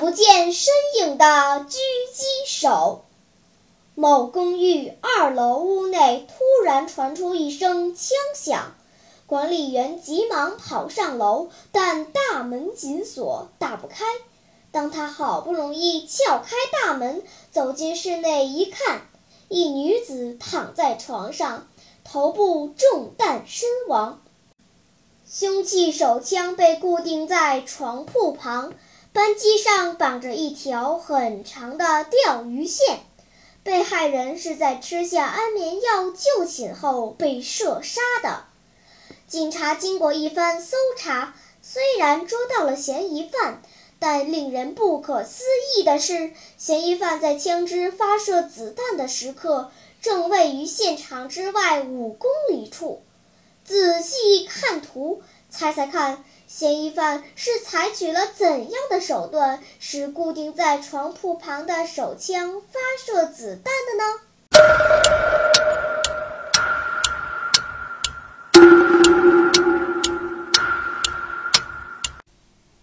不见身影的狙击手。某公寓二楼屋内突然传出一声枪响。管理员急忙跑上楼，但大门紧锁，打不开。当他好不容易撬开大门，走进室内一看，一女子躺在床上，头部中弹身亡。凶器手枪被固定在床铺旁，扳机上绑着一条很长的钓鱼线。被害人是在吃下安眠药就寝后被射杀的。警察经过一番搜查，虽然捉到了嫌疑犯，但令人不可思议的是，嫌疑犯在枪支发射子弹的时刻正位于现场之外五公里处。仔细看图，猜猜看，嫌疑犯是采取了怎样的手段，使固定在床铺旁的手枪发射子弹的呢？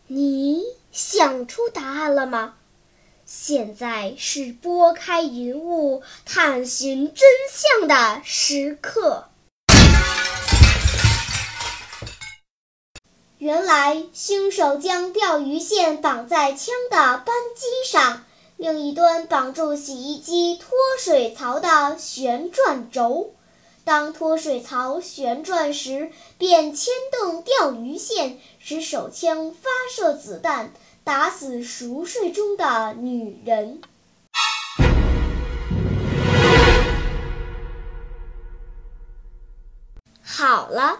你想出答案了吗？现在是拨开云雾探寻真相的时刻。原来，凶手将钓鱼线绑在枪的扳机上，另一端绑住洗衣机脱水槽的旋转轴。当脱水槽旋转时，便牵动钓鱼线，使手枪发射子弹，打死熟睡中的女人。好了，